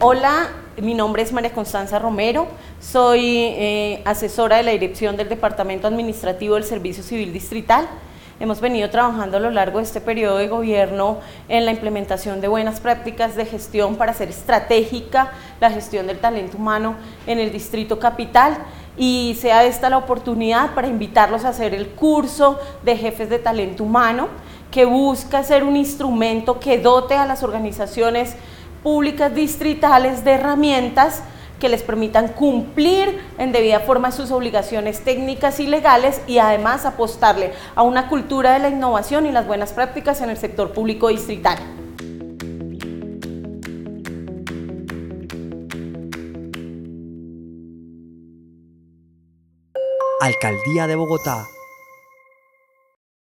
Hola, mi nombre es María Constanza Romero, soy eh, asesora de la dirección del Departamento Administrativo del Servicio Civil Distrital. Hemos venido trabajando a lo largo de este periodo de gobierno en la implementación de buenas prácticas de gestión para hacer estratégica la gestión del talento humano en el Distrito Capital. Y sea esta la oportunidad para invitarlos a hacer el curso de jefes de talento humano que busca ser un instrumento que dote a las organizaciones públicas distritales de herramientas que les permitan cumplir en debida forma sus obligaciones técnicas y legales y además apostarle a una cultura de la innovación y las buenas prácticas en el sector público distrital. Alcaldía de Bogotá